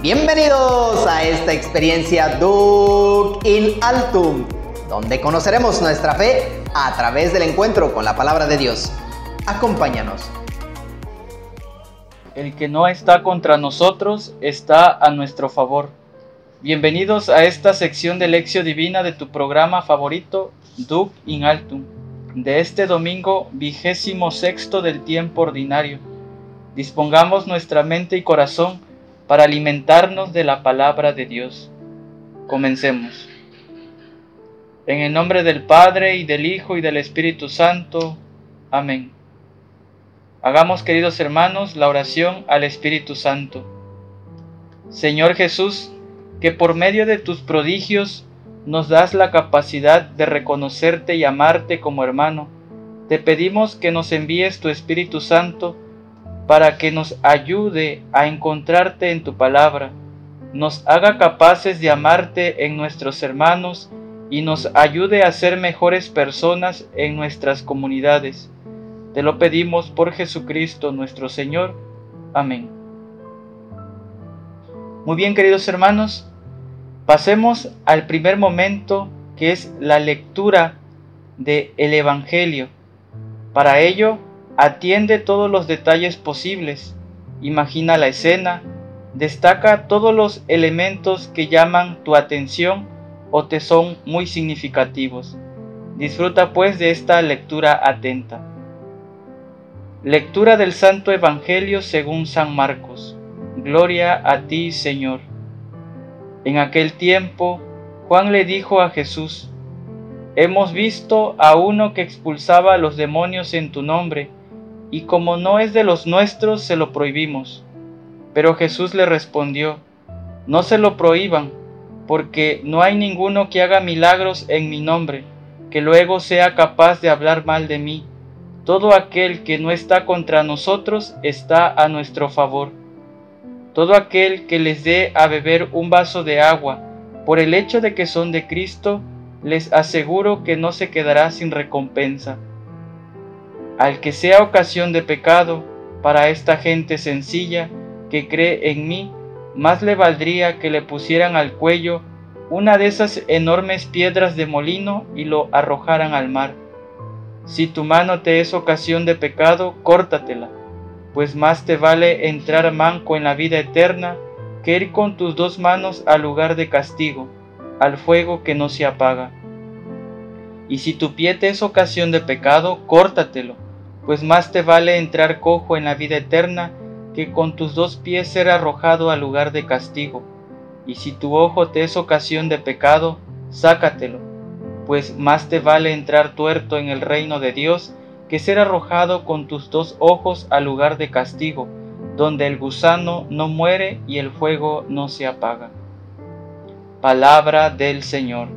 Bienvenidos a esta experiencia Duc in Altum, donde conoceremos nuestra fe a través del encuentro con la palabra de Dios. Acompáñanos. El que no está contra nosotros está a nuestro favor. Bienvenidos a esta sección de lección divina de tu programa favorito, Duc in Altum, de este domingo vigésimo sexto del tiempo ordinario. Dispongamos nuestra mente y corazón para alimentarnos de la palabra de Dios. Comencemos. En el nombre del Padre y del Hijo y del Espíritu Santo. Amén. Hagamos, queridos hermanos, la oración al Espíritu Santo. Señor Jesús, que por medio de tus prodigios nos das la capacidad de reconocerte y amarte como hermano, te pedimos que nos envíes tu Espíritu Santo para que nos ayude a encontrarte en tu palabra, nos haga capaces de amarte en nuestros hermanos y nos ayude a ser mejores personas en nuestras comunidades. Te lo pedimos por Jesucristo nuestro Señor. Amén. Muy bien, queridos hermanos, pasemos al primer momento que es la lectura del el Evangelio. Para ello, Atiende todos los detalles posibles, imagina la escena, destaca todos los elementos que llaman tu atención o te son muy significativos. Disfruta pues de esta lectura atenta. Lectura del Santo Evangelio según San Marcos. Gloria a ti, Señor. En aquel tiempo, Juan le dijo a Jesús, Hemos visto a uno que expulsaba a los demonios en tu nombre, y como no es de los nuestros, se lo prohibimos. Pero Jesús le respondió, no se lo prohíban, porque no hay ninguno que haga milagros en mi nombre, que luego sea capaz de hablar mal de mí. Todo aquel que no está contra nosotros está a nuestro favor. Todo aquel que les dé a beber un vaso de agua, por el hecho de que son de Cristo, les aseguro que no se quedará sin recompensa al que sea ocasión de pecado para esta gente sencilla que cree en mí, más le valdría que le pusieran al cuello una de esas enormes piedras de molino y lo arrojaran al mar. Si tu mano te es ocasión de pecado, córtatela, pues más te vale entrar manco en la vida eterna que ir con tus dos manos al lugar de castigo, al fuego que no se apaga. Y si tu pie te es ocasión de pecado, córtatelo, pues más te vale entrar cojo en la vida eterna que con tus dos pies ser arrojado al lugar de castigo. Y si tu ojo te es ocasión de pecado, sácatelo, pues más te vale entrar tuerto en el reino de Dios que ser arrojado con tus dos ojos al lugar de castigo, donde el gusano no muere y el fuego no se apaga. Palabra del Señor.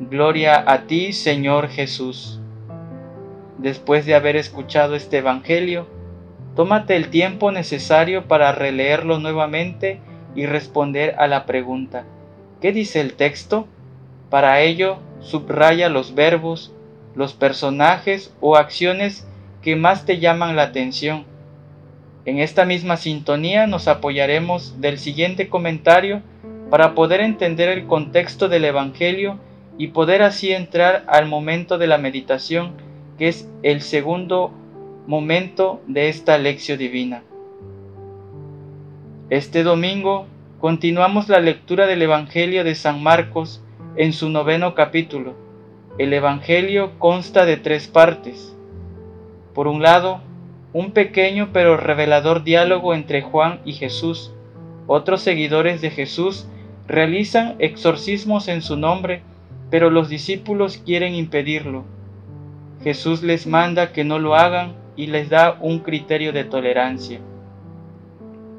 Gloria a ti, Señor Jesús después de haber escuchado este Evangelio, tómate el tiempo necesario para releerlo nuevamente y responder a la pregunta, ¿qué dice el texto? Para ello, subraya los verbos, los personajes o acciones que más te llaman la atención. En esta misma sintonía nos apoyaremos del siguiente comentario para poder entender el contexto del Evangelio y poder así entrar al momento de la meditación que es el segundo momento de esta lección divina. Este domingo continuamos la lectura del Evangelio de San Marcos en su noveno capítulo. El Evangelio consta de tres partes. Por un lado, un pequeño pero revelador diálogo entre Juan y Jesús. Otros seguidores de Jesús realizan exorcismos en su nombre, pero los discípulos quieren impedirlo. Jesús les manda que no lo hagan y les da un criterio de tolerancia.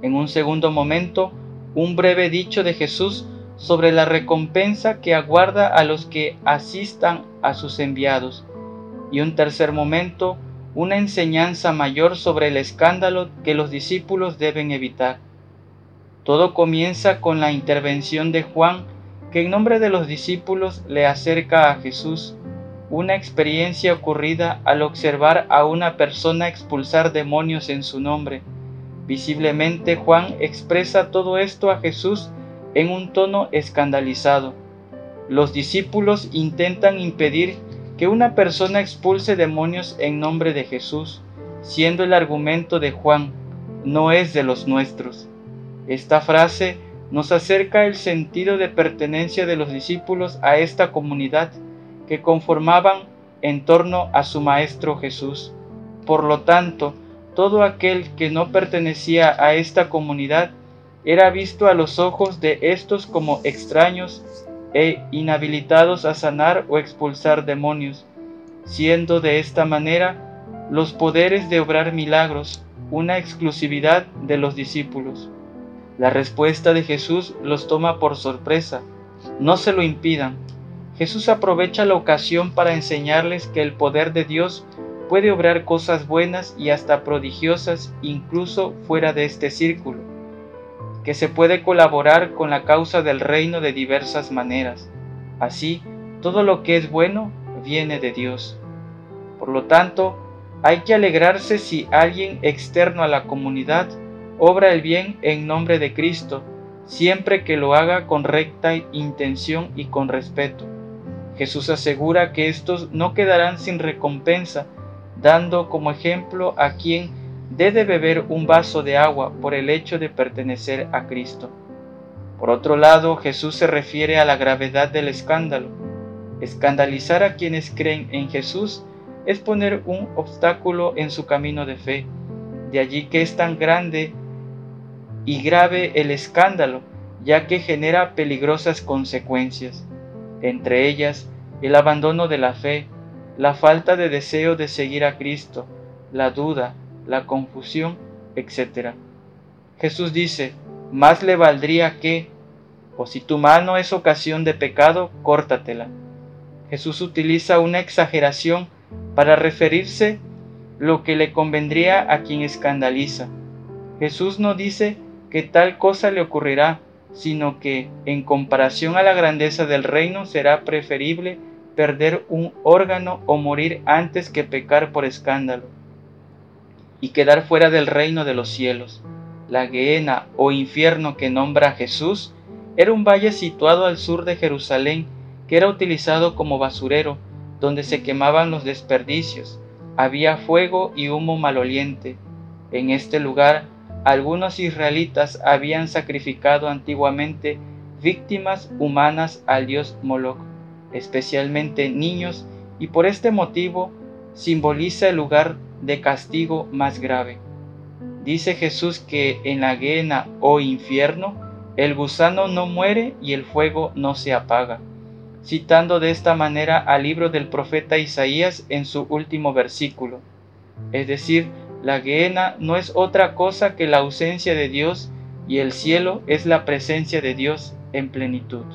En un segundo momento, un breve dicho de Jesús sobre la recompensa que aguarda a los que asistan a sus enviados. Y un tercer momento, una enseñanza mayor sobre el escándalo que los discípulos deben evitar. Todo comienza con la intervención de Juan, que en nombre de los discípulos le acerca a Jesús una experiencia ocurrida al observar a una persona expulsar demonios en su nombre. Visiblemente Juan expresa todo esto a Jesús en un tono escandalizado. Los discípulos intentan impedir que una persona expulse demonios en nombre de Jesús, siendo el argumento de Juan, no es de los nuestros. Esta frase nos acerca el sentido de pertenencia de los discípulos a esta comunidad que conformaban en torno a su Maestro Jesús. Por lo tanto, todo aquel que no pertenecía a esta comunidad era visto a los ojos de estos como extraños e inhabilitados a sanar o expulsar demonios, siendo de esta manera los poderes de obrar milagros una exclusividad de los discípulos. La respuesta de Jesús los toma por sorpresa. No se lo impidan. Jesús aprovecha la ocasión para enseñarles que el poder de Dios puede obrar cosas buenas y hasta prodigiosas incluso fuera de este círculo, que se puede colaborar con la causa del reino de diversas maneras. Así, todo lo que es bueno viene de Dios. Por lo tanto, hay que alegrarse si alguien externo a la comunidad obra el bien en nombre de Cristo, siempre que lo haga con recta intención y con respeto. Jesús asegura que estos no quedarán sin recompensa, dando como ejemplo a quien debe beber un vaso de agua por el hecho de pertenecer a Cristo. Por otro lado, Jesús se refiere a la gravedad del escándalo. Escandalizar a quienes creen en Jesús es poner un obstáculo en su camino de fe. De allí que es tan grande y grave el escándalo, ya que genera peligrosas consecuencias, entre ellas el abandono de la fe, la falta de deseo de seguir a Cristo, la duda, la confusión, etc. Jesús dice, más le valdría que, o si tu mano es ocasión de pecado, córtatela. Jesús utiliza una exageración para referirse lo que le convendría a quien escandaliza. Jesús no dice que tal cosa le ocurrirá, sino que, en comparación a la grandeza del reino, será preferible perder un órgano o morir antes que pecar por escándalo y quedar fuera del reino de los cielos. La Gehenna o infierno que nombra Jesús era un valle situado al sur de Jerusalén que era utilizado como basurero, donde se quemaban los desperdicios. Había fuego y humo maloliente. En este lugar algunos israelitas habían sacrificado antiguamente víctimas humanas al dios Moloch, especialmente niños, y por este motivo simboliza el lugar de castigo más grave. Dice Jesús que en la guena o infierno el gusano no muere y el fuego no se apaga, citando de esta manera al libro del profeta Isaías en su último versículo, es decir, la Gehenna no es otra cosa que la ausencia de Dios y el cielo es la presencia de Dios en plenitud.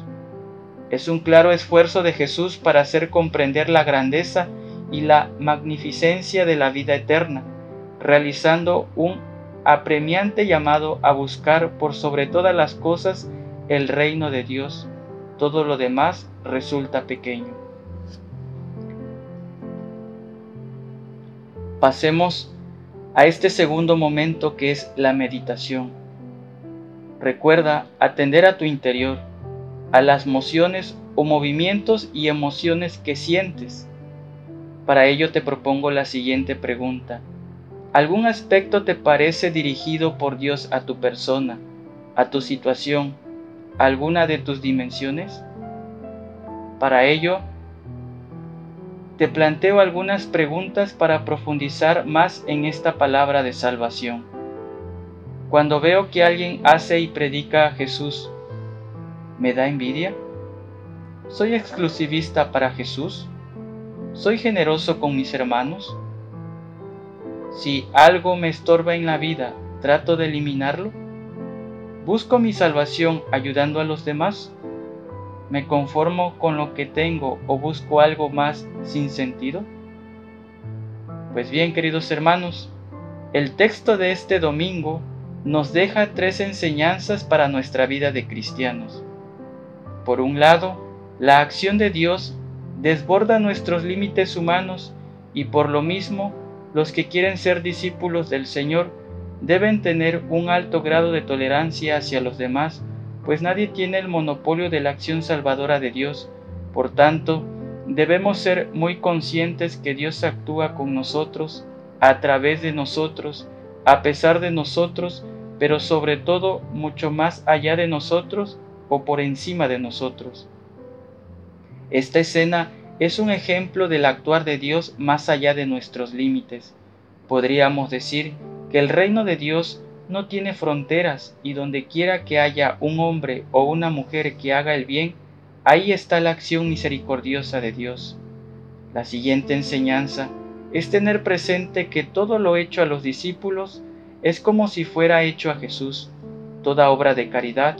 Es un claro esfuerzo de Jesús para hacer comprender la grandeza y la magnificencia de la vida eterna, realizando un apremiante llamado a buscar por sobre todas las cosas el reino de Dios. Todo lo demás resulta pequeño. Pasemos a este segundo momento que es la meditación. Recuerda atender a tu interior, a las mociones o movimientos y emociones que sientes. Para ello te propongo la siguiente pregunta. ¿Algún aspecto te parece dirigido por Dios a tu persona, a tu situación, alguna de tus dimensiones? Para ello, te planteo algunas preguntas para profundizar más en esta palabra de salvación. Cuando veo que alguien hace y predica a Jesús, ¿me da envidia? ¿Soy exclusivista para Jesús? ¿Soy generoso con mis hermanos? Si algo me estorba en la vida, ¿trato de eliminarlo? ¿Busco mi salvación ayudando a los demás? ¿Me conformo con lo que tengo o busco algo más sin sentido? Pues bien, queridos hermanos, el texto de este domingo nos deja tres enseñanzas para nuestra vida de cristianos. Por un lado, la acción de Dios desborda nuestros límites humanos y por lo mismo los que quieren ser discípulos del Señor deben tener un alto grado de tolerancia hacia los demás, pues nadie tiene el monopolio de la acción salvadora de Dios. Por tanto, debemos ser muy conscientes que Dios actúa con nosotros, a través de nosotros, a pesar de nosotros, pero sobre todo mucho más allá de nosotros o por encima de nosotros. Esta escena es un ejemplo del actuar de Dios más allá de nuestros límites. Podríamos decir que el reino de Dios no tiene fronteras y donde quiera que haya un hombre o una mujer que haga el bien, ahí está la acción misericordiosa de Dios. La siguiente enseñanza es tener presente que todo lo hecho a los discípulos es como si fuera hecho a Jesús. Toda obra de caridad,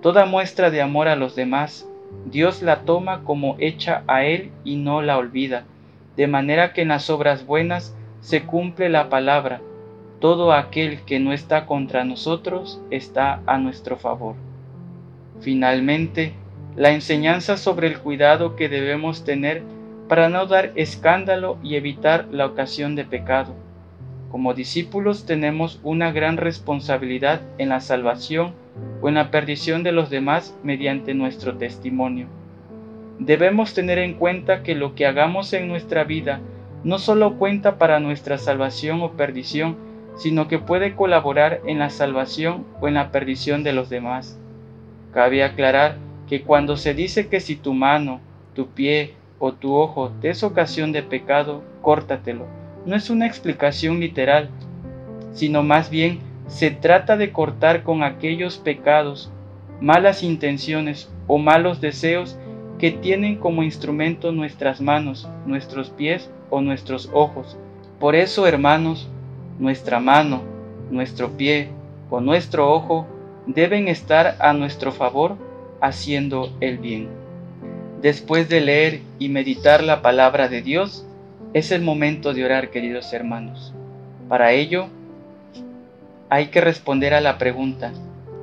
toda muestra de amor a los demás, Dios la toma como hecha a Él y no la olvida, de manera que en las obras buenas se cumple la palabra, todo aquel que no está contra nosotros está a nuestro favor. Finalmente, la enseñanza sobre el cuidado que debemos tener para no dar escándalo y evitar la ocasión de pecado. Como discípulos tenemos una gran responsabilidad en la salvación o en la perdición de los demás mediante nuestro testimonio. Debemos tener en cuenta que lo que hagamos en nuestra vida no solo cuenta para nuestra salvación o perdición, sino que puede colaborar en la salvación o en la perdición de los demás. Cabe aclarar que cuando se dice que si tu mano, tu pie o tu ojo te es ocasión de pecado, córtatelo, no es una explicación literal, sino más bien se trata de cortar con aquellos pecados, malas intenciones o malos deseos que tienen como instrumento nuestras manos, nuestros pies o nuestros ojos. Por eso, hermanos, nuestra mano, nuestro pie o nuestro ojo deben estar a nuestro favor haciendo el bien. Después de leer y meditar la palabra de Dios, es el momento de orar, queridos hermanos. Para ello, hay que responder a la pregunta,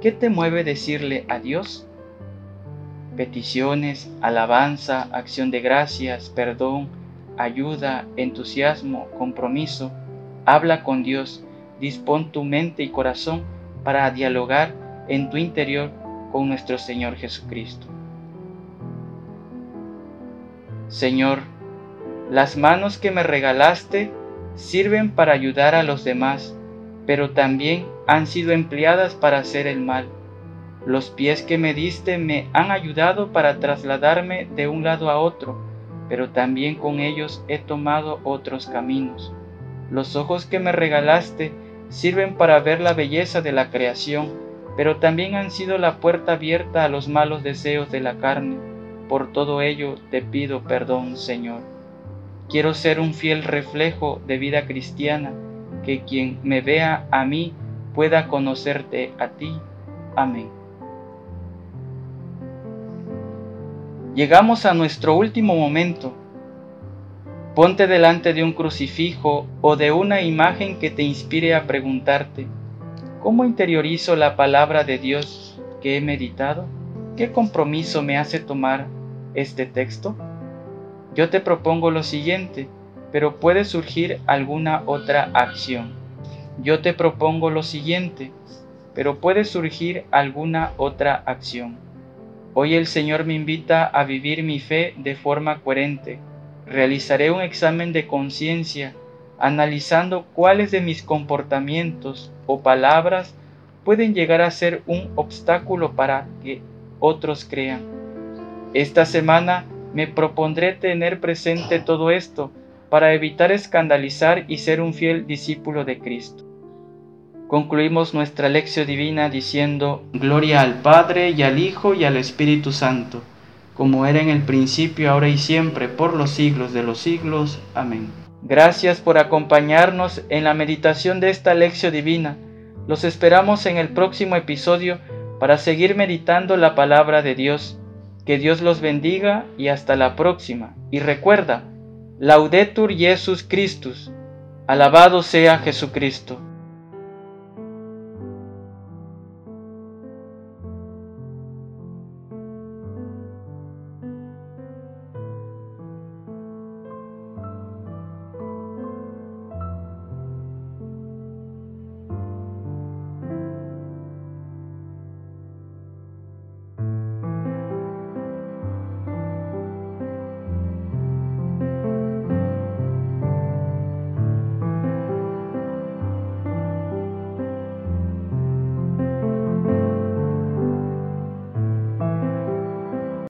¿qué te mueve decirle a Dios? Peticiones, alabanza, acción de gracias, perdón, ayuda, entusiasmo, compromiso. Habla con Dios, dispón tu mente y corazón para dialogar en tu interior con nuestro Señor Jesucristo. Señor, las manos que me regalaste sirven para ayudar a los demás pero también han sido empleadas para hacer el mal. Los pies que me diste me han ayudado para trasladarme de un lado a otro, pero también con ellos he tomado otros caminos. Los ojos que me regalaste sirven para ver la belleza de la creación, pero también han sido la puerta abierta a los malos deseos de la carne. Por todo ello te pido perdón, Señor. Quiero ser un fiel reflejo de vida cristiana que quien me vea a mí pueda conocerte a ti. Amén. Llegamos a nuestro último momento. Ponte delante de un crucifijo o de una imagen que te inspire a preguntarte, ¿cómo interiorizo la palabra de Dios que he meditado? ¿Qué compromiso me hace tomar este texto? Yo te propongo lo siguiente, pero puede surgir alguna otra acción. Yo te propongo lo siguiente, pero puede surgir alguna otra acción. Hoy el Señor me invita a vivir mi fe de forma coherente. Realizaré un examen de conciencia, analizando cuáles de mis comportamientos o palabras pueden llegar a ser un obstáculo para que otros crean. Esta semana me propondré tener presente todo esto para evitar escandalizar y ser un fiel discípulo de Cristo. Concluimos nuestra lección divina diciendo, Gloria al Padre y al Hijo y al Espíritu Santo, como era en el principio, ahora y siempre, por los siglos de los siglos. Amén. Gracias por acompañarnos en la meditación de esta lección divina. Los esperamos en el próximo episodio para seguir meditando la palabra de Dios. Que Dios los bendiga y hasta la próxima. Y recuerda, Laudetur Jesus Christus. Alabado sea Jesucristo.